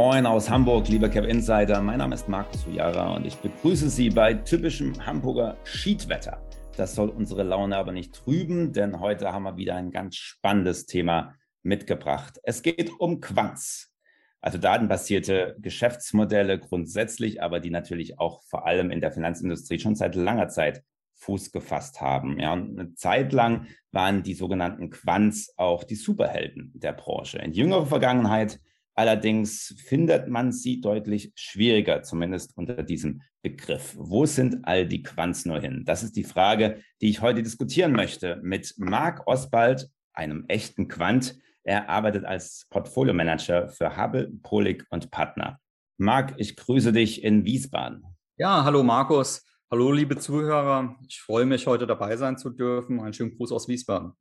Moin aus Hamburg, lieber Cap Insider. Mein Name ist Markus Sujara und ich begrüße Sie bei typischem Hamburger Schiedwetter. Das soll unsere Laune aber nicht trüben, denn heute haben wir wieder ein ganz spannendes Thema mitgebracht. Es geht um Quants, also datenbasierte Geschäftsmodelle grundsätzlich, aber die natürlich auch vor allem in der Finanzindustrie schon seit langer Zeit Fuß gefasst haben. Ja, und eine Zeit lang waren die sogenannten Quants auch die Superhelden der Branche. In jüngerer Vergangenheit allerdings findet man sie deutlich schwieriger, zumindest unter diesem Begriff. Wo sind all die Quants nur hin? Das ist die Frage, die ich heute diskutieren möchte mit Marc Oswald, einem echten Quant. Er arbeitet als Portfolio-Manager für Hubble, Polig und Partner. Marc, ich grüße dich in Wiesbaden. Ja, hallo Markus. Hallo, liebe Zuhörer. Ich freue mich, heute dabei sein zu dürfen. Einen schönen Gruß aus Wiesbaden.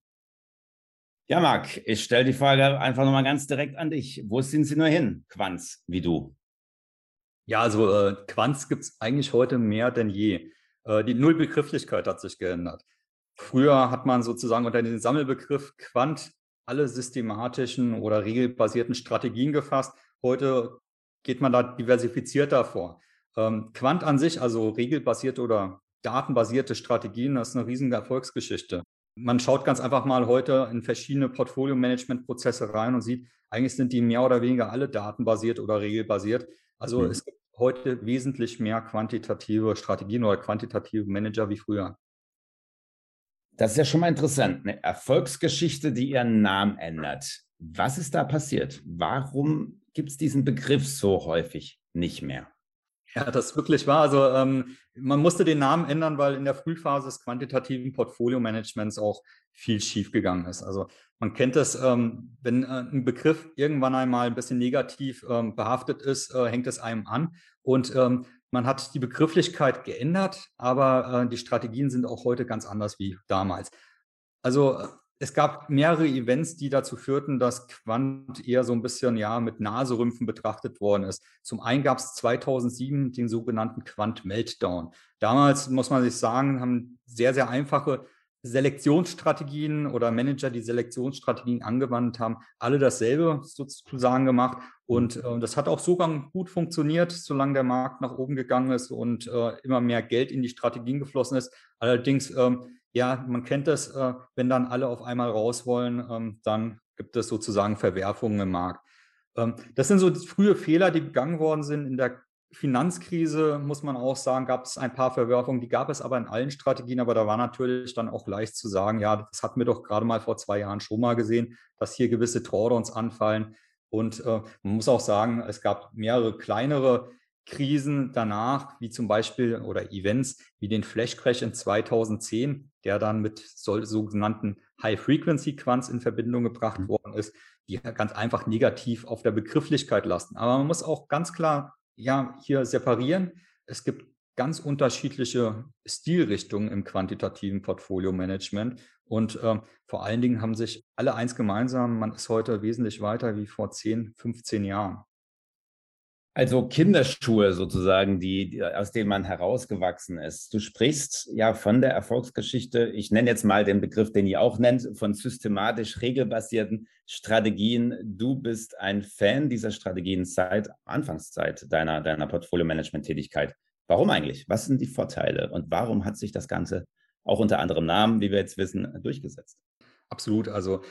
Ja, Marc, ich stelle die Frage einfach nochmal ganz direkt an dich. Wo sind Sie nur hin, Quanz, wie du? Ja, also äh, Quanz gibt es eigentlich heute mehr denn je. Äh, die Nullbegrifflichkeit hat sich geändert. Früher hat man sozusagen unter den Sammelbegriff Quant alle systematischen oder regelbasierten Strategien gefasst. Heute geht man da diversifizierter vor. Ähm, Quant an sich, also regelbasierte oder datenbasierte Strategien, das ist eine riesige Erfolgsgeschichte. Man schaut ganz einfach mal heute in verschiedene Portfolio-Management-Prozesse rein und sieht, eigentlich sind die mehr oder weniger alle datenbasiert oder regelbasiert. Also mhm. es gibt heute wesentlich mehr quantitative Strategien oder quantitative Manager wie früher. Das ist ja schon mal interessant. Eine Erfolgsgeschichte, die ihren Namen ändert. Was ist da passiert? Warum gibt es diesen Begriff so häufig nicht mehr? Ja, das wirklich war. Also ähm, man musste den Namen ändern, weil in der Frühphase des quantitativen Portfolio-Managements auch viel schiefgegangen ist. Also man kennt das, ähm, wenn äh, ein Begriff irgendwann einmal ein bisschen negativ ähm, behaftet ist, äh, hängt es einem an. Und ähm, man hat die Begrifflichkeit geändert, aber äh, die Strategien sind auch heute ganz anders wie damals. Also es gab mehrere Events, die dazu führten, dass Quant eher so ein bisschen ja mit Naserümpfen betrachtet worden ist. Zum einen gab es 2007 den sogenannten Quant Meltdown. Damals muss man sich sagen, haben sehr sehr einfache Selektionsstrategien oder Manager, die Selektionsstrategien angewandt haben, alle dasselbe sozusagen gemacht. Und äh, das hat auch so gut funktioniert, solange der Markt nach oben gegangen ist und äh, immer mehr Geld in die Strategien geflossen ist. Allerdings ähm, ja, man kennt das, äh, wenn dann alle auf einmal raus wollen, ähm, dann gibt es sozusagen Verwerfungen im Markt. Ähm, das sind so frühe Fehler, die begangen worden sind. In der Finanzkrise, muss man auch sagen, gab es ein paar Verwerfungen, die gab es aber in allen Strategien, aber da war natürlich dann auch leicht zu sagen, ja, das hatten wir doch gerade mal vor zwei Jahren schon mal gesehen, dass hier gewisse Drawdowns anfallen. Und äh, man muss auch sagen, es gab mehrere kleinere Krisen danach, wie zum Beispiel oder Events wie den Flash Crash in 2010, der dann mit sogenannten High-Frequency-Quants in Verbindung gebracht mhm. worden ist, die ganz einfach negativ auf der Begrifflichkeit lasten. Aber man muss auch ganz klar ja hier separieren. Es gibt ganz unterschiedliche Stilrichtungen im quantitativen Portfolio-Management. Und äh, vor allen Dingen haben sich alle eins gemeinsam, man ist heute wesentlich weiter wie vor 10, 15 Jahren. Also Kinderschuhe sozusagen, die, aus denen man herausgewachsen ist. Du sprichst ja von der Erfolgsgeschichte, ich nenne jetzt mal den Begriff, den ihr auch nennt, von systematisch regelbasierten Strategien. Du bist ein Fan dieser Strategien seit Anfangszeit deiner, deiner Portfolio-Management-Tätigkeit. Warum eigentlich? Was sind die Vorteile und warum hat sich das Ganze auch unter anderem Namen, wie wir jetzt wissen, durchgesetzt? Absolut. Also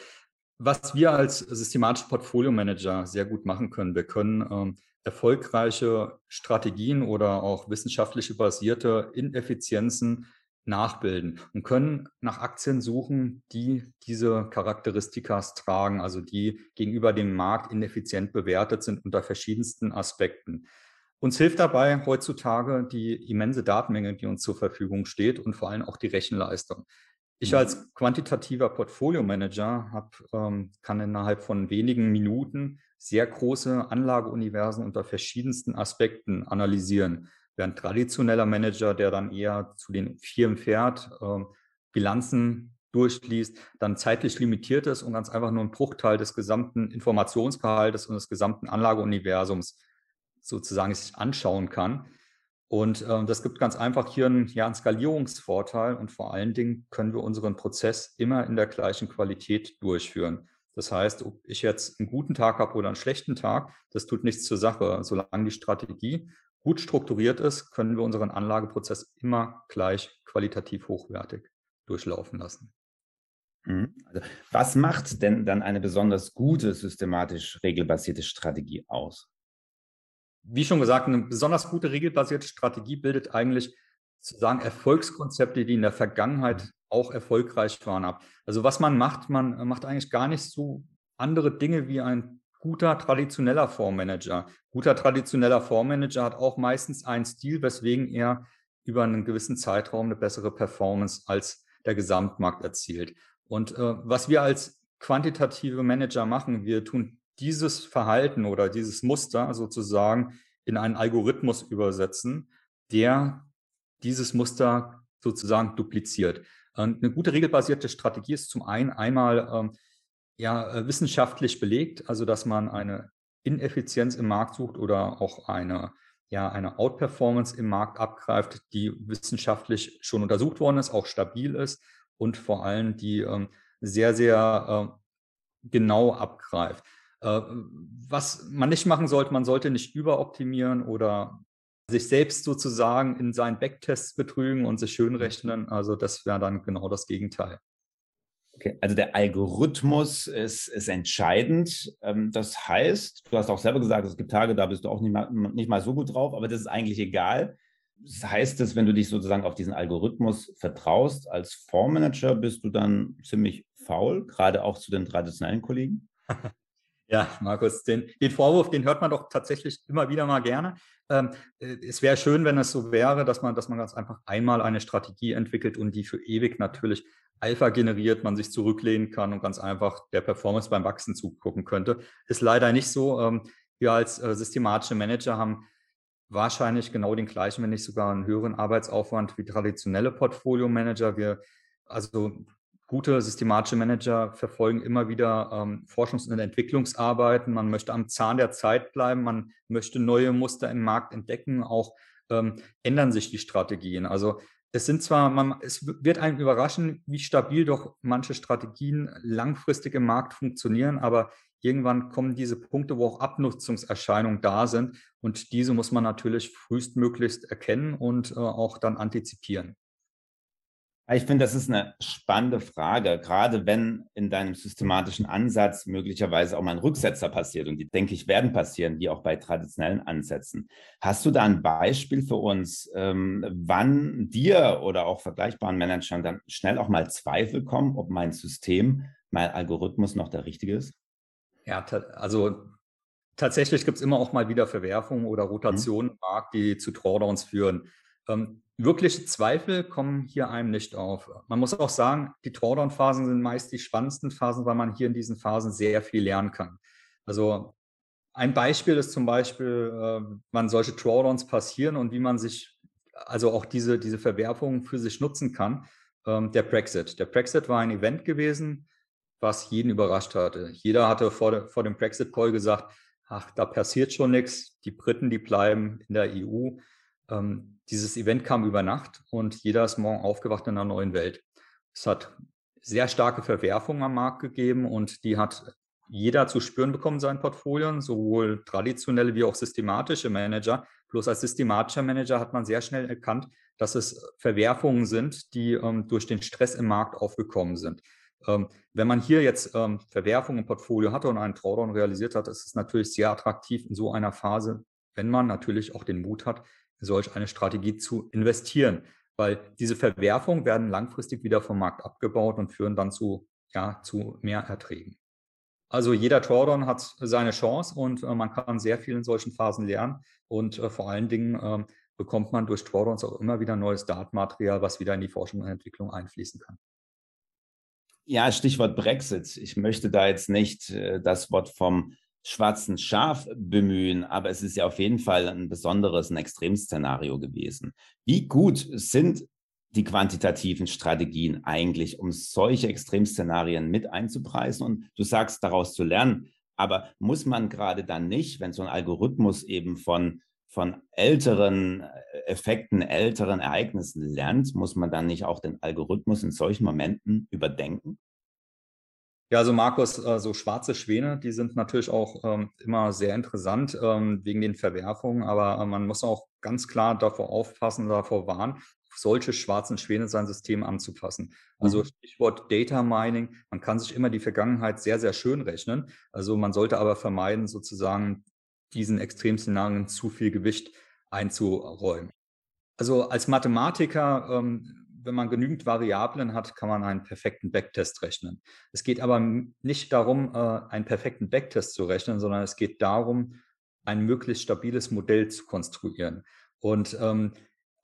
was wir als systematische Portfolio-Manager sehr gut machen können, wir können ähm, erfolgreiche Strategien oder auch wissenschaftliche basierte Ineffizienzen nachbilden und können nach Aktien suchen, die diese Charakteristikas tragen, also die gegenüber dem Markt ineffizient bewertet sind unter verschiedensten Aspekten. Uns hilft dabei heutzutage die immense Datenmenge, die uns zur Verfügung steht und vor allem auch die Rechenleistung. Ich mhm. als quantitativer Portfolio-Manager hab, ähm, kann innerhalb von wenigen Minuten sehr große Anlageuniversen unter verschiedensten Aspekten analysieren. Während traditioneller Manager, der dann eher zu den Firmen fährt, äh, Bilanzen durchliest, dann zeitlich limitiert ist und ganz einfach nur einen Bruchteil des gesamten Informationsgehaltes und des gesamten Anlageuniversums sozusagen sich anschauen kann. Und äh, das gibt ganz einfach hier einen, ja, einen Skalierungsvorteil und vor allen Dingen können wir unseren Prozess immer in der gleichen Qualität durchführen. Das heißt, ob ich jetzt einen guten Tag habe oder einen schlechten Tag, das tut nichts zur Sache. Solange die Strategie gut strukturiert ist, können wir unseren Anlageprozess immer gleich qualitativ hochwertig durchlaufen lassen. Mhm. Also, was macht denn dann eine besonders gute, systematisch regelbasierte Strategie aus? Wie schon gesagt, eine besonders gute regelbasierte Strategie bildet eigentlich sozusagen Erfolgskonzepte, die in der Vergangenheit mhm. Auch erfolgreich waren, ab. Also was man macht, man macht eigentlich gar nicht so andere Dinge wie ein guter traditioneller Fondsmanager. Guter traditioneller Fondsmanager hat auch meistens einen Stil, weswegen er über einen gewissen Zeitraum eine bessere Performance als der Gesamtmarkt erzielt. Und äh, was wir als quantitative Manager machen, wir tun dieses Verhalten oder dieses Muster sozusagen in einen Algorithmus übersetzen, der dieses Muster sozusagen dupliziert. Und eine gute regelbasierte Strategie ist zum einen einmal ähm, ja, äh, wissenschaftlich belegt, also dass man eine Ineffizienz im Markt sucht oder auch eine, ja, eine Outperformance im Markt abgreift, die wissenschaftlich schon untersucht worden ist, auch stabil ist und vor allem die ähm, sehr, sehr äh, genau abgreift. Äh, was man nicht machen sollte, man sollte nicht überoptimieren oder sich selbst sozusagen in seinen Backtests betrügen und sich schönrechnen. Also das wäre dann genau das Gegenteil. Okay, also der Algorithmus ist, ist entscheidend. Ähm, das heißt, du hast auch selber gesagt, es gibt Tage, da bist du auch nicht mal, nicht mal so gut drauf, aber das ist eigentlich egal. Das heißt es, wenn du dich sozusagen auf diesen Algorithmus vertraust, als Fondsmanager bist du dann ziemlich faul, gerade auch zu den traditionellen Kollegen? Ja, Markus, den, den, Vorwurf, den hört man doch tatsächlich immer wieder mal gerne. Ähm, äh, es wäre schön, wenn es so wäre, dass man, dass man ganz einfach einmal eine Strategie entwickelt und die für ewig natürlich Alpha generiert, man sich zurücklehnen kann und ganz einfach der Performance beim Wachsen zugucken könnte. Ist leider nicht so. Ähm, wir als äh, systematische Manager haben wahrscheinlich genau den gleichen, wenn nicht sogar einen höheren Arbeitsaufwand wie traditionelle Portfolio-Manager. Wir, also gute systematische Manager verfolgen immer wieder ähm, Forschungs- und Entwicklungsarbeiten. Man möchte am Zahn der Zeit bleiben, man möchte neue Muster im Markt entdecken, auch ähm, ändern sich die Strategien. Also es sind zwar, man, es wird einen überraschen, wie stabil doch manche Strategien langfristig im Markt funktionieren, aber irgendwann kommen diese Punkte, wo auch Abnutzungserscheinungen da sind und diese muss man natürlich frühestmöglichst erkennen und äh, auch dann antizipieren. Ich finde, das ist eine spannende Frage, gerade wenn in deinem systematischen Ansatz möglicherweise auch mal ein Rücksetzer passiert. Und die, denke ich, werden passieren, wie auch bei traditionellen Ansätzen. Hast du da ein Beispiel für uns, ähm, wann dir oder auch vergleichbaren Managern dann schnell auch mal Zweifel kommen, ob mein System, mein Algorithmus noch der richtige ist? Ja, also tatsächlich gibt es immer auch mal wieder Verwerfungen oder mhm. Rotationen im Markt, die zu Drawdowns führen. Ähm, wirkliche Zweifel kommen hier einem nicht auf. Man muss auch sagen, die Drawdown-Phasen sind meist die spannendsten Phasen, weil man hier in diesen Phasen sehr viel lernen kann. Also ein Beispiel ist zum Beispiel, äh, wann solche Drawdowns passieren und wie man sich, also auch diese, diese Verwerfungen für sich nutzen kann. Ähm, der Brexit. Der Brexit war ein Event gewesen, was jeden überrascht hatte. Jeder hatte vor, de, vor dem Brexit-Call gesagt, ach, da passiert schon nichts. Die Briten, die bleiben in der EU. Ähm, dieses Event kam über Nacht und jeder ist morgen aufgewacht in einer neuen Welt. Es hat sehr starke Verwerfungen am Markt gegeben und die hat jeder zu spüren bekommen, seinen Portfolien, sowohl traditionelle wie auch systematische Manager. Bloß als systematischer Manager hat man sehr schnell erkannt, dass es Verwerfungen sind, die ähm, durch den Stress im Markt aufgekommen sind. Ähm, wenn man hier jetzt ähm, Verwerfungen im Portfolio hatte und einen Drawdown realisiert hat, ist es natürlich sehr attraktiv in so einer Phase, wenn man natürlich auch den Mut hat, solch eine Strategie zu investieren, weil diese Verwerfungen werden langfristig wieder vom Markt abgebaut und führen dann zu, ja, zu mehr Erträgen. Also jeder Drawdown hat seine Chance und äh, man kann sehr viel in solchen Phasen lernen und äh, vor allen Dingen äh, bekommt man durch Drawdowns auch immer wieder neues Datenmaterial, was wieder in die Forschung und Entwicklung einfließen kann. Ja, Stichwort Brexit. Ich möchte da jetzt nicht äh, das Wort vom schwarzen Schaf bemühen, aber es ist ja auf jeden Fall ein besonderes, ein Extremszenario gewesen. Wie gut sind die quantitativen Strategien eigentlich, um solche Extremszenarien mit einzupreisen und du sagst, daraus zu lernen. Aber muss man gerade dann nicht, wenn so ein Algorithmus eben von, von älteren Effekten, älteren Ereignissen lernt, muss man dann nicht auch den Algorithmus in solchen Momenten überdenken? Ja, also Markus, äh, so schwarze Schwäne, die sind natürlich auch ähm, immer sehr interessant ähm, wegen den Verwerfungen, aber äh, man muss auch ganz klar davor aufpassen, davor warnen, solche schwarzen Schwäne sein System anzupassen. Also mhm. Stichwort Data Mining, man kann sich immer die Vergangenheit sehr, sehr schön rechnen. Also man sollte aber vermeiden, sozusagen diesen Extremszenarien zu viel Gewicht einzuräumen. Also als Mathematiker ähm, wenn man genügend Variablen hat, kann man einen perfekten Backtest rechnen. Es geht aber nicht darum, äh, einen perfekten Backtest zu rechnen, sondern es geht darum, ein möglichst stabiles Modell zu konstruieren. Und ähm,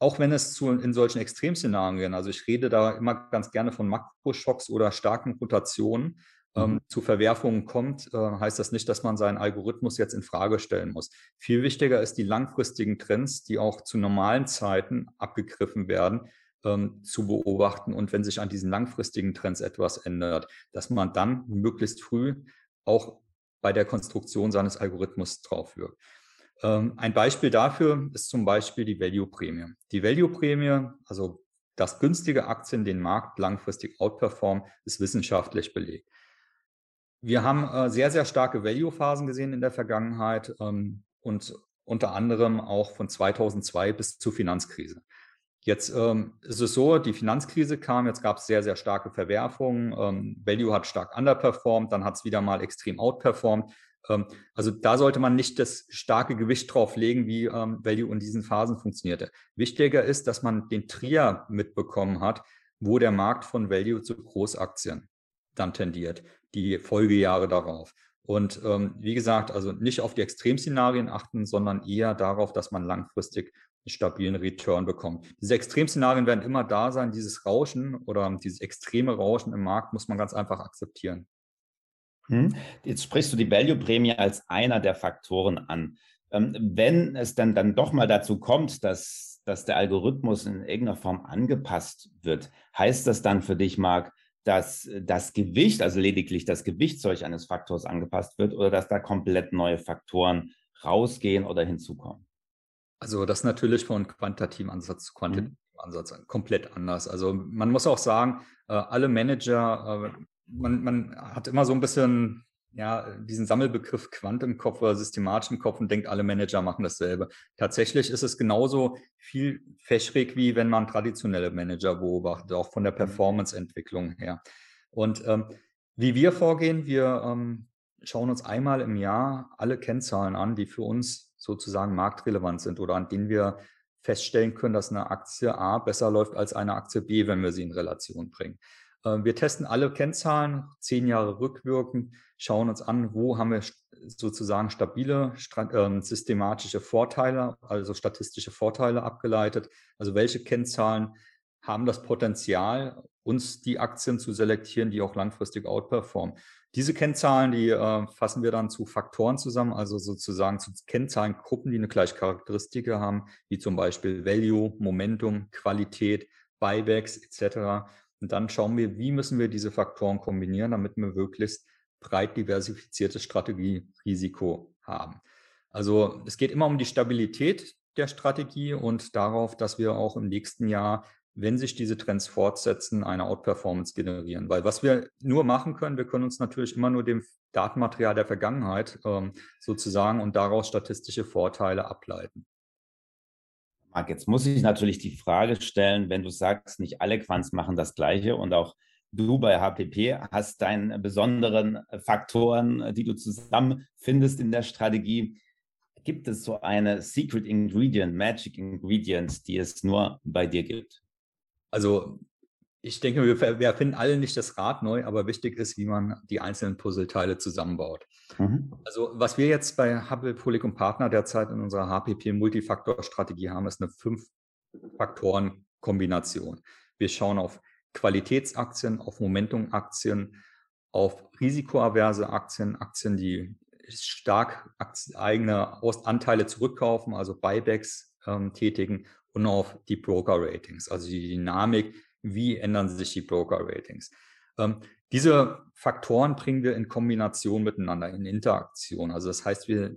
auch wenn es zu, in solchen Extremszenarien, also ich rede da immer ganz gerne von Makroschocks oder starken Rotationen, ähm, mhm. zu Verwerfungen kommt, äh, heißt das nicht, dass man seinen Algorithmus jetzt in Frage stellen muss. Viel wichtiger ist die langfristigen Trends, die auch zu normalen Zeiten abgegriffen werden, ähm, zu beobachten und wenn sich an diesen langfristigen Trends etwas ändert, dass man dann möglichst früh auch bei der Konstruktion seines Algorithmus drauf wirkt. Ähm, ein Beispiel dafür ist zum Beispiel die Value-Prämie. Die Value-Prämie, also dass günstige Aktien den Markt langfristig outperformen, ist wissenschaftlich belegt. Wir haben äh, sehr, sehr starke Value-Phasen gesehen in der Vergangenheit ähm, und unter anderem auch von 2002 bis zur Finanzkrise. Jetzt ähm, ist es so, die Finanzkrise kam, jetzt gab es sehr, sehr starke Verwerfungen. Ähm, Value hat stark underperformed, dann hat es wieder mal extrem outperformed. Ähm, also da sollte man nicht das starke Gewicht drauf legen, wie ähm, Value in diesen Phasen funktionierte. Wichtiger ist, dass man den Trier mitbekommen hat, wo der Markt von Value zu Großaktien dann tendiert, die Folgejahre darauf. Und ähm, wie gesagt, also nicht auf die Extremszenarien achten, sondern eher darauf, dass man langfristig stabilen Return bekommt. Diese Extremszenarien werden immer da sein. Dieses Rauschen oder dieses extreme Rauschen im Markt muss man ganz einfach akzeptieren. Hm. Jetzt sprichst du die Value-Prämie als einer der Faktoren an. Ähm, wenn es dann, dann doch mal dazu kommt, dass, dass der Algorithmus in irgendeiner Form angepasst wird, heißt das dann für dich, Marc, dass das Gewicht, also lediglich das Gewichtszeug eines Faktors angepasst wird oder dass da komplett neue Faktoren rausgehen oder hinzukommen? Also das natürlich von quantitativen Ansatz zu quantitativen mhm. Ansatz komplett anders. Also man muss auch sagen, äh, alle Manager, äh, man, man hat immer so ein bisschen ja, diesen Sammelbegriff Quant im Kopf oder systematisch im Kopf und denkt, alle Manager machen dasselbe. Tatsächlich ist es genauso viel fächrig, wie wenn man traditionelle Manager beobachtet, auch von der mhm. Performance-Entwicklung her. Und ähm, wie wir vorgehen, wir ähm, schauen uns einmal im Jahr alle Kennzahlen an, die für uns sozusagen marktrelevant sind oder an denen wir feststellen können, dass eine Aktie A besser läuft als eine Aktie B, wenn wir sie in Relation bringen. Ähm, wir testen alle Kennzahlen, zehn Jahre rückwirkend, schauen uns an, wo haben wir sozusagen stabile ähm, systematische Vorteile, also statistische Vorteile abgeleitet. Also welche Kennzahlen haben das Potenzial, uns die Aktien zu selektieren, die auch langfristig outperformen. Diese Kennzahlen, die äh, fassen wir dann zu Faktoren zusammen, also sozusagen zu Kennzahlengruppen, die eine gleiche Charakteristik haben, wie zum Beispiel Value, Momentum, Qualität, Buybacks etc. Und dann schauen wir, wie müssen wir diese Faktoren kombinieren, damit wir möglichst breit diversifiziertes Strategierisiko haben. Also es geht immer um die Stabilität der Strategie und darauf, dass wir auch im nächsten Jahr wenn sich diese Trends fortsetzen, eine Outperformance generieren. Weil was wir nur machen können, wir können uns natürlich immer nur dem Datenmaterial der Vergangenheit ähm, sozusagen und daraus statistische Vorteile ableiten. Marc, jetzt muss ich natürlich die Frage stellen, wenn du sagst, nicht alle Quants machen das Gleiche und auch du bei HPP hast deine besonderen Faktoren, die du zusammenfindest in der Strategie. Gibt es so eine Secret Ingredient, Magic Ingredient, die es nur bei dir gibt? Also ich denke, wir, wir finden alle nicht das Rad neu, aber wichtig ist, wie man die einzelnen Puzzleteile zusammenbaut. Mhm. Also was wir jetzt bei Hubble Polycom Partner derzeit in unserer HPP Multifaktor-Strategie haben, ist eine Fünf-Faktoren-Kombination. Wir schauen auf Qualitätsaktien, auf Momentum-Aktien, auf risikoaverse Aktien, Aktien, die stark eigene Anteile zurückkaufen, also Buybacks ähm, tätigen und auf die Broker-Ratings, also die Dynamik, wie ändern sich die Broker-Ratings. Ähm, diese Faktoren bringen wir in Kombination miteinander, in Interaktion. Also das heißt, wir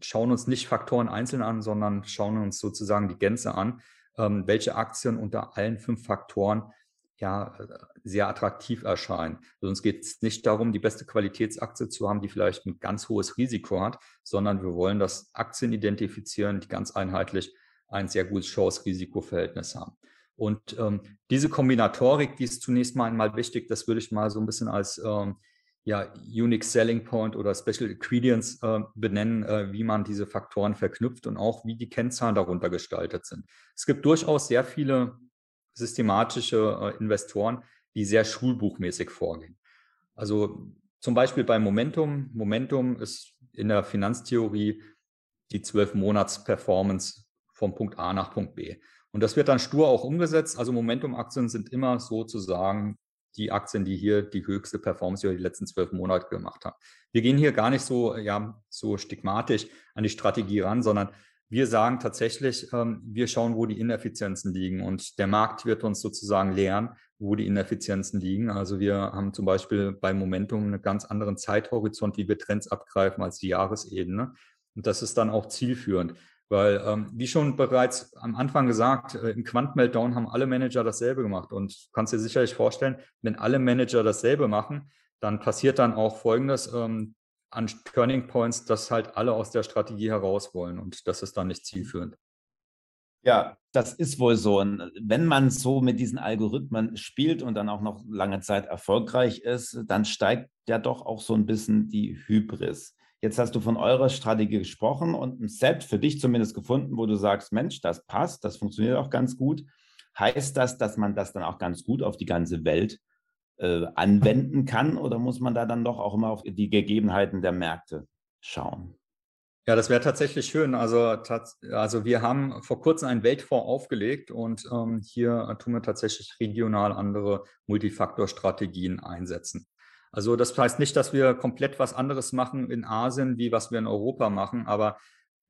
schauen uns nicht Faktoren einzeln an, sondern schauen uns sozusagen die Gänze an, ähm, welche Aktien unter allen fünf Faktoren ja, sehr attraktiv erscheinen. Also uns geht es nicht darum, die beste Qualitätsaktie zu haben, die vielleicht ein ganz hohes Risiko hat, sondern wir wollen, dass Aktien identifizieren, die ganz einheitlich ein sehr gutes Chance-Risiko-Verhältnis haben. Und ähm, diese Kombinatorik, die ist zunächst mal einmal wichtig, das würde ich mal so ein bisschen als ähm, ja, Unique Selling Point oder Special Ingredients äh, benennen, äh, wie man diese Faktoren verknüpft und auch wie die Kennzahlen darunter gestaltet sind. Es gibt durchaus sehr viele systematische äh, Investoren, die sehr schulbuchmäßig vorgehen. Also zum Beispiel bei Momentum. Momentum ist in der Finanztheorie die zwölf Monats Performance vom Punkt A nach Punkt B. Und das wird dann stur auch umgesetzt. Also Momentum-Aktien sind immer sozusagen die Aktien, die hier die höchste Performance über die letzten zwölf Monate gemacht haben. Wir gehen hier gar nicht so, ja, so stigmatisch an die Strategie ran, sondern wir sagen tatsächlich, ähm, wir schauen, wo die Ineffizienzen liegen und der Markt wird uns sozusagen lehren, wo die Ineffizienzen liegen. Also wir haben zum Beispiel bei Momentum einen ganz anderen Zeithorizont, wie wir Trends abgreifen als die Jahresebene. Und das ist dann auch zielführend. Weil, ähm, wie schon bereits am Anfang gesagt, äh, im Quant-Meltdown haben alle Manager dasselbe gemacht. Und du kannst dir sicherlich vorstellen, wenn alle Manager dasselbe machen, dann passiert dann auch Folgendes ähm, an Turning Points, dass halt alle aus der Strategie heraus wollen. Und das ist dann nicht zielführend. Ja, das ist wohl so. Und wenn man so mit diesen Algorithmen spielt und dann auch noch lange Zeit erfolgreich ist, dann steigt ja doch auch so ein bisschen die Hybris. Jetzt hast du von eurer Strategie gesprochen und ein Set für dich zumindest gefunden, wo du sagst, Mensch, das passt, das funktioniert auch ganz gut. Heißt das, dass man das dann auch ganz gut auf die ganze Welt äh, anwenden kann oder muss man da dann doch auch immer auf die Gegebenheiten der Märkte schauen? Ja, das wäre tatsächlich schön. Also, also wir haben vor kurzem einen Weltfonds aufgelegt und ähm, hier tun wir tatsächlich regional andere Multifaktor-Strategien einsetzen. Also das heißt nicht, dass wir komplett was anderes machen in Asien, wie was wir in Europa machen, aber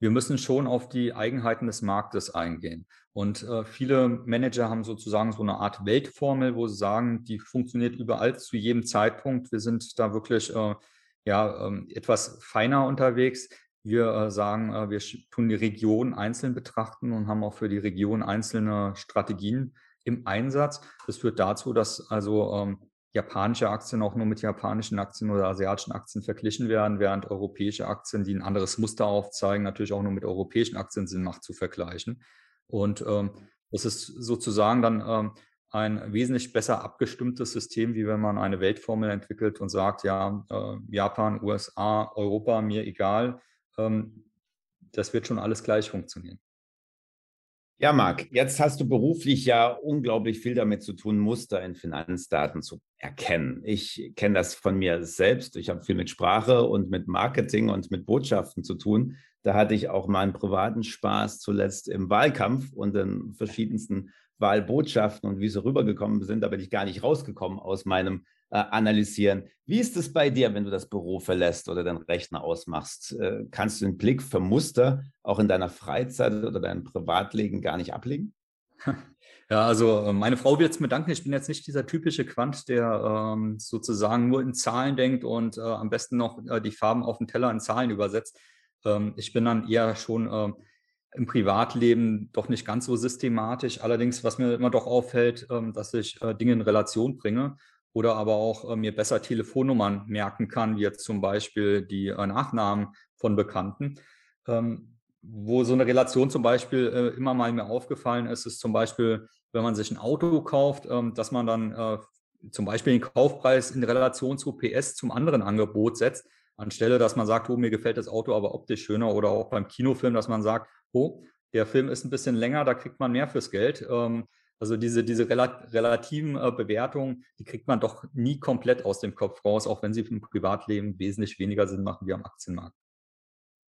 wir müssen schon auf die Eigenheiten des Marktes eingehen. Und äh, viele Manager haben sozusagen so eine Art Weltformel, wo sie sagen, die funktioniert überall zu jedem Zeitpunkt. Wir sind da wirklich äh, ja, äh, etwas feiner unterwegs. Wir äh, sagen, äh, wir tun die Region einzeln betrachten und haben auch für die Region einzelne Strategien im Einsatz. Das führt dazu, dass also ähm, japanische Aktien auch nur mit japanischen Aktien oder asiatischen Aktien verglichen werden, während europäische Aktien, die ein anderes Muster aufzeigen, natürlich auch nur mit europäischen Aktien Sinn macht zu vergleichen. Und ähm, das ist sozusagen dann ähm, ein wesentlich besser abgestimmtes System, wie wenn man eine Weltformel entwickelt und sagt, ja, äh, Japan, USA, Europa, mir egal. Ähm, das wird schon alles gleich funktionieren. Ja, Marc, jetzt hast du beruflich ja unglaublich viel damit zu tun, Muster in Finanzdaten zu erkennen. Ich kenne das von mir selbst. Ich habe viel mit Sprache und mit Marketing und mit Botschaften zu tun. Da hatte ich auch meinen privaten Spaß zuletzt im Wahlkampf und in verschiedensten Wahlbotschaften und wie sie rübergekommen sind. Da bin ich gar nicht rausgekommen aus meinem Analysieren. Wie ist es bei dir, wenn du das Büro verlässt oder den Rechner ausmachst? Äh, kannst du den Blick für Muster auch in deiner Freizeit oder deinem Privatleben gar nicht ablegen? Ja, also äh, meine Frau wird es mir danken. Ich bin jetzt nicht dieser typische Quant, der ähm, sozusagen nur in Zahlen denkt und äh, am besten noch äh, die Farben auf dem Teller in Zahlen übersetzt. Ähm, ich bin dann eher schon äh, im Privatleben doch nicht ganz so systematisch. Allerdings, was mir immer doch auffällt, ähm, dass ich äh, Dinge in Relation bringe oder aber auch äh, mir besser Telefonnummern merken kann, wie jetzt zum Beispiel die äh, Nachnamen von Bekannten. Ähm, wo so eine Relation zum Beispiel immer mal mir aufgefallen ist, ist zum Beispiel, wenn man sich ein Auto kauft, ähm, dass man dann zum Beispiel den Kaufpreis in Relation zu PS zum anderen Angebot setzt, anstelle, dass man sagt, oh, mir gefällt das Auto aber optisch schöner oder auch beim Kinofilm, dass man sagt, oh, der Film ist ein bisschen länger, da kriegt man mehr fürs Geld. Ähm, also diese, diese relativen äh, Bewertungen, die kriegt man doch nie komplett aus dem Kopf raus, auch wenn sie im Privatleben wesentlich weniger Sinn machen wie am Aktienmarkt.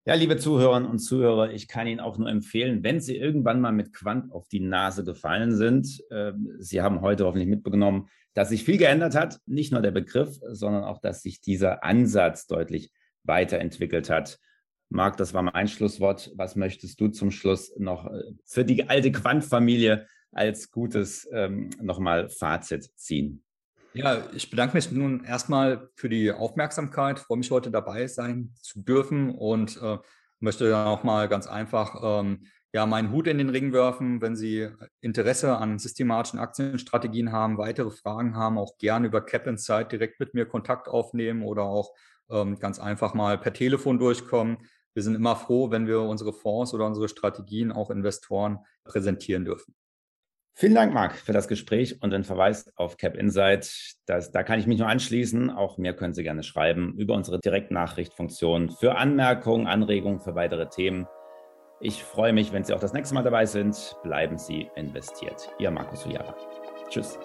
Ja, liebe Zuhörerinnen und Zuhörer, ich kann Ihnen auch nur empfehlen, wenn Sie irgendwann mal mit Quant auf die Nase gefallen sind, äh, Sie haben heute hoffentlich mitbekommen, dass sich viel geändert hat. Nicht nur der Begriff, sondern auch, dass sich dieser Ansatz deutlich weiterentwickelt hat. Marc, das war mein Schlusswort. Was möchtest du zum Schluss noch äh, für die alte Quant-Familie als gutes ähm, nochmal Fazit ziehen? Ja, ich bedanke mich nun erstmal für die Aufmerksamkeit. Freue mich heute dabei sein zu dürfen und äh, möchte dann auch mal ganz einfach ähm, ja, meinen Hut in den Ring werfen. Wenn Sie Interesse an systematischen Aktienstrategien haben, weitere Fragen haben, auch gerne über Cap Insight direkt mit mir Kontakt aufnehmen oder auch ähm, ganz einfach mal per Telefon durchkommen. Wir sind immer froh, wenn wir unsere Fonds oder unsere Strategien auch Investoren präsentieren dürfen. Vielen Dank, Marc, für das Gespräch und den Verweis auf Cap Insight. Das, da kann ich mich nur anschließen. Auch mir können Sie gerne schreiben über unsere Direktnachrichtfunktion für Anmerkungen, Anregungen für weitere Themen. Ich freue mich, wenn Sie auch das nächste Mal dabei sind. Bleiben Sie investiert. Ihr Markus Ujara. Tschüss.